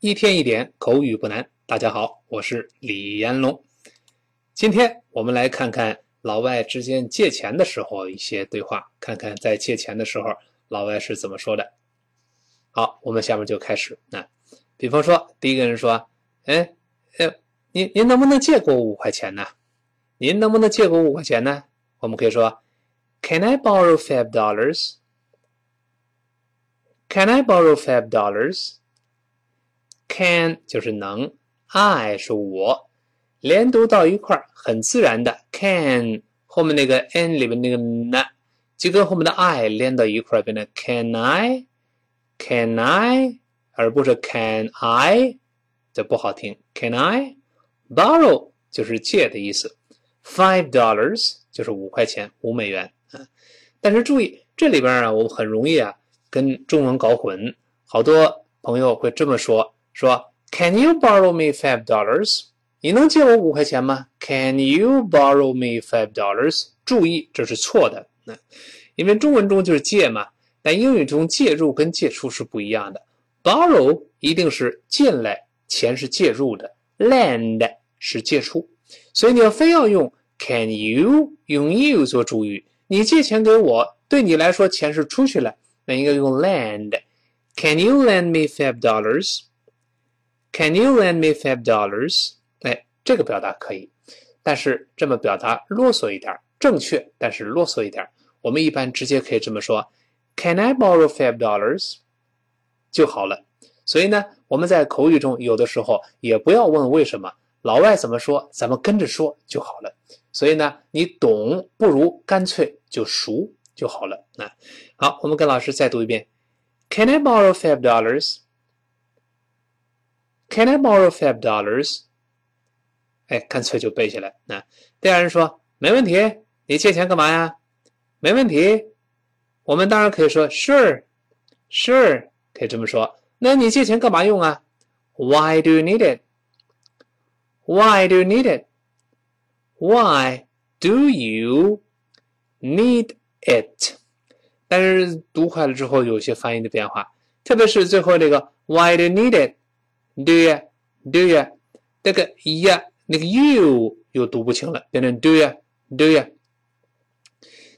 一天一点口语不难。大家好，我是李彦龙。今天我们来看看老外之间借钱的时候一些对话，看看在借钱的时候老外是怎么说的。好，我们下面就开始。那比方说，第一个人说：“哎，哎，您您能不能借给我五块钱呢？您能不能借给我五块钱呢？”我们可以说：“Can I borrow five dollars？” Can I borrow five dollars? Can 就是能，I 是我，连读到一块儿，很自然的。Can 后面那个 n 里面那个 n 就跟后面的 I 连到一块儿，变成 Can I? Can I? 而不是 Can I？这不好听。Can I borrow 就是借的意思。Five dollars 就是五块钱，五美元啊。但是注意，这里边啊，我们很容易啊。跟中文搞混，好多朋友会这么说：说 Can you borrow me five dollars？你能借我五块钱吗？Can you borrow me five dollars？注意，这是错的。那因为中文中就是借嘛，但英语中借入跟借出是不一样的。Borrow 一定是进来，钱是借入的；lend 是借出。所以你要非要用 Can you 用 you 做主语，你借钱给我，对你来说钱是出去了。那应该用 lend。Can you lend me five dollars? Can you lend me five dollars? 哎，这个表达可以，但是这么表达啰嗦一点，正确，但是啰嗦一点。我们一般直接可以这么说：Can I borrow five dollars？就好了。所以呢，我们在口语中有的时候也不要问为什么，老外怎么说，咱们跟着说就好了。所以呢，你懂不如干脆就熟。就好了。那好，我们跟老师再读一遍：Can I borrow five dollars? Can I borrow five dollars? 哎，干脆就背下来。那第二人说：没问题，你借钱干嘛呀？没问题。我们当然可以说：Sure, sure，可以这么说。那你借钱干嘛用啊？Why do you need it? Why do you need it? Why do you need it，但是读快了之后有一些发音的变化，特别是最后那个 Why do you need Do you？Do you？那个呀那个 you 又读不清了，变成 Do you？Do you？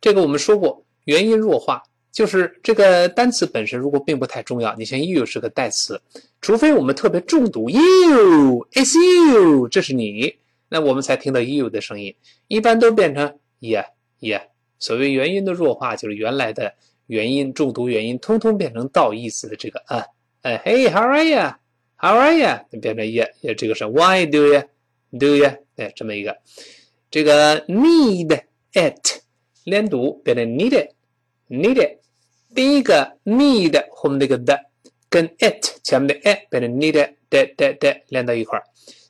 这个我们说过，元音弱化就是这个单词本身如果并不太重要，你像 you 是个代词，除非我们特别重读 you，It's you，这是你，那我们才听到 you 的声音，一般都变成 yeah yeah。所谓元音的弱化，就是原来的元音重读元音，通通变成倒意思的这个啊，哎，Hey，how are you？you？How are you？变成也也这个是 Why do you？Do you？哎，这么一个，这个 need it 连读变成 needed，needed，第一个 need 后面那个的跟 it 前面的 it 变成 needed 的的的连到一块儿，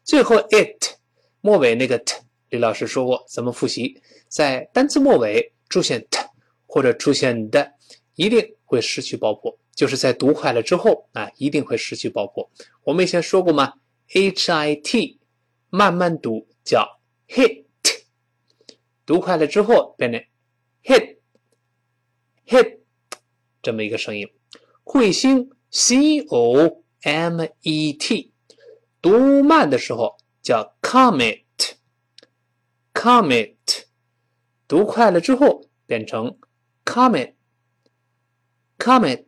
最后 it 末尾那个 t，李老师说过，怎么复习？在单词末尾。出现 t 或者出现的，一定会失去爆破，就是在读快了之后啊，一定会失去爆破。我们以前说过吗？h i t 慢慢读叫 hit，读快了之后变成 hit hit 这么一个声音。彗星 c o m e t，读慢的时候叫 comet comet。读快了之后变成 comet，comet，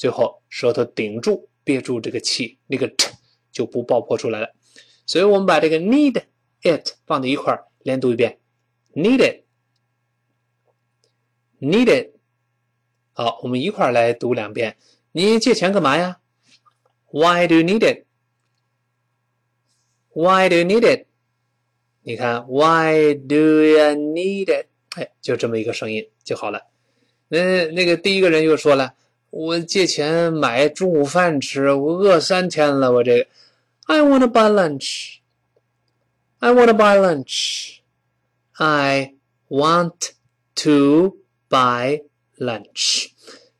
最后舌头顶住憋住这个气，那个 t 就不爆破出来了。所以我们把这个 need it 放在一块儿，连读一遍，“need it, need it”。好，我们一块儿来读两遍。你借钱干嘛呀？Why do you need it？Why do you need it？你看，Why do you need it？哎，就这么一个声音就好了。那那个第一个人又说了，我借钱买中午饭吃，我饿三天了，我这个。I want to buy lunch. I want to buy lunch. I want to buy lunch.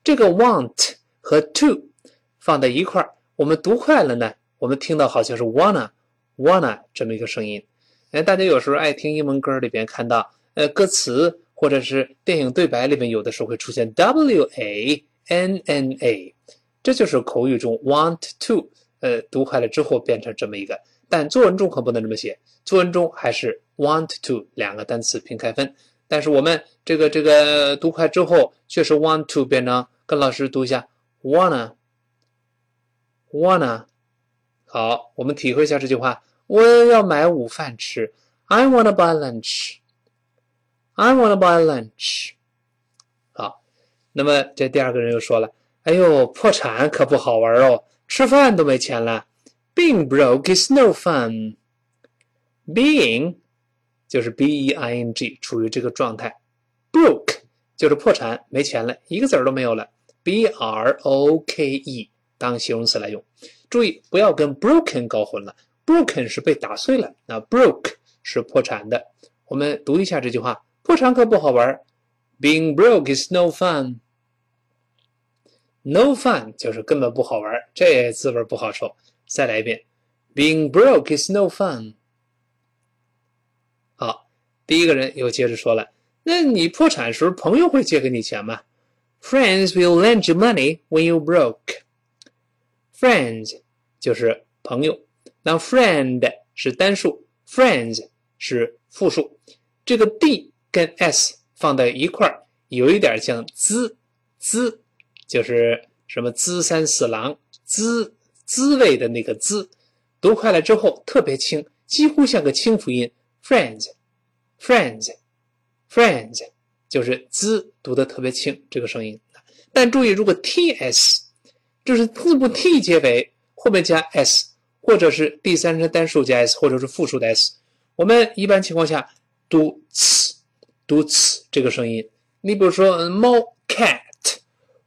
这个 want 和 to 放在一块儿，我们读快了呢，我们听到好像是 wanna wanna 这么一个声音。哎，大家有时候爱听英文歌里边看到，呃，歌词或者是电影对白里面，有的时候会出现 w a n n a，这就是口语中 want to 呃，读快了之后变成这么一个。但作文中可不能这么写，作文中还是 want to 两个单词平开分。但是我们这个这个读快之后，却是 want to 变成跟老师读一下 wanna wanna。好，我们体会一下这句话：我要买午饭吃。I wanna buy lunch. I wanna buy lunch. 那么这第二个人又说了：“哎呦，破产可不好玩哦，吃饭都没钱了。” Being broke is no fun. Being 就是 b e i n g，处于这个状态。Broke 就是破产，没钱了，一个子儿都没有了。b r o k e 当形容词来用。注意不要跟 broken 搞混了，broken 是被打碎了，那 broke 是破产的。我们读一下这句话：破产可不好玩。Being broke is no fun. No fun 就是根本不好玩，这滋味不好受。再来一遍，Being broke is no fun。好，第一个人又接着说了，那你破产时，朋友会借给你钱吗？Friends will lend you money when you broke。Friends 就是朋友，那 friend 是单数，friends 是复数。这个 d 跟 s 放在一块儿，有一点像滋滋，就是什么滋三四郎滋。滋味的那个滋，读快了之后特别轻，几乎像个清辅音。Friends，friends，friends，就是滋读的特别轻，这个声音。但注意，如果 ts，就是字母 t 结尾，后面加 s，或者是第三人称单数加 s，或者是复数的 s，我们一般情况下读 ts，读 ts 这个声音。你比如说猫 cat，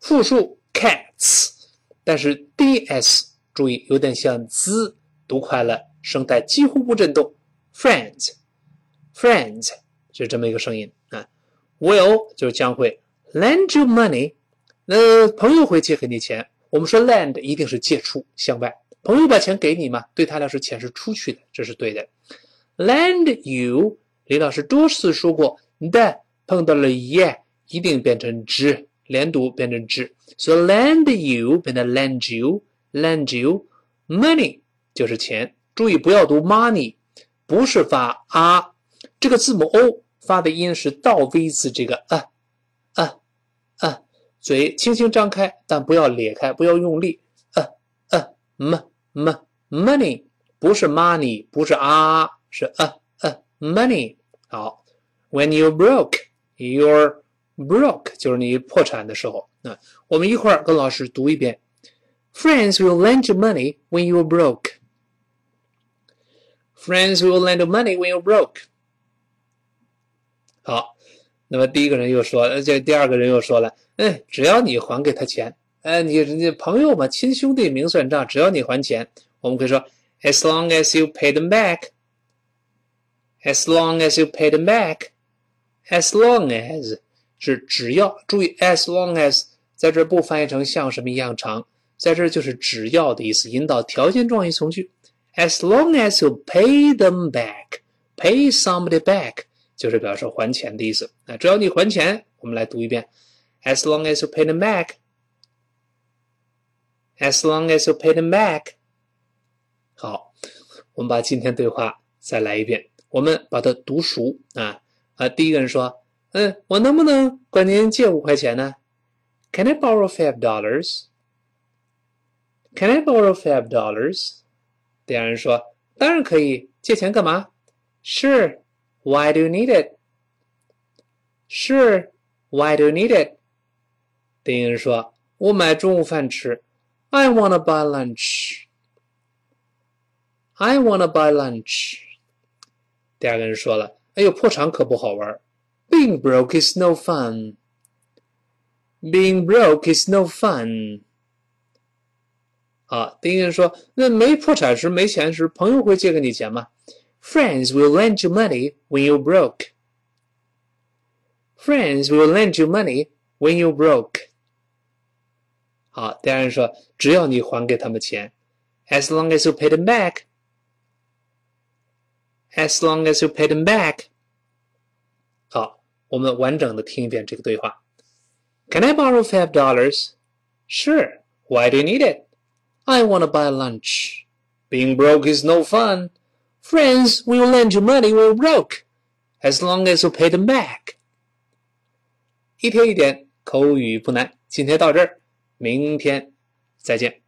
复数 cats，但是 ds。注意，有点像 z，读快了，声带几乎不震动。Friends，friends，就这么一个声音啊。Will 就将会 lend you money，那朋友会借给你钱。我们说 lend 一定是借出向外，朋友把钱给你嘛，对他来说钱是出去的，这是对的。Lend you，李老师多次说过，the 碰到了 ye 一定变成 z，连读变成 z，所以 lend you 变成 lend you。Lend you money 就是钱，注意不要读 money，不是发啊，这个字母 o 发的音是倒 v 字，这个啊啊啊，嘴轻轻张开，但不要咧开，不要用力，啊啊 m m money 不是 money，不是啊，是啊啊。Money。好。，When you broke，you're broke 就是你破产的时候。那我们一块儿跟老师读一遍。Friends will lend you money when you are broke. Friends will lend you money when you're broke. 好，那么第一个人又说，这第二个人又说了，嗯，只要你还给他钱，哎，你你朋友嘛，亲兄弟明算账，只要你还钱，我们可以说，as long as you pay them back，as long as you pay them As long as 是只要，注意 as long as 在这不翻译成像什么一样长。在这就是只要的意思，引导条件状语从句。As long as you pay them back, pay somebody back 就是表示还钱的意思。那只要你还钱，我们来读一遍。As long as you pay them back, as long as you pay them back。好，我们把今天对话再来一遍，我们把它读熟啊啊！第一个人说：“嗯，我能不能管您借五块钱呢？Can I borrow five dollars？” Can I borrow five dollars？第二人说：“当然可以，借钱干嘛？”Sure. Why do you need it? Sure. Why do you need it? 第一人说：“我买中午饭吃。”I wanna buy lunch. I wanna buy lunch. 第二个人说了：“ 哎呦，破产可不好玩。Being broke is no fun. Being broke is no fun.” 啊，第一个人说：“那没破产时、没钱时，朋友会借给你钱吗？”Friends will lend you money when you broke. Friends will lend you money when you broke. 好，第二人说：“只要你还给他们钱，as long as you pay them back. As long as you pay them back. 好，我们完整的听一遍这个对话。Can I borrow five dollars? Sure. Why do you need it? I want to buy lunch. Being broke is no fun. Friends, we will lend you money when we're broke, as long as you pay them back. 一天一点口语不难，今天到这儿，明天再见。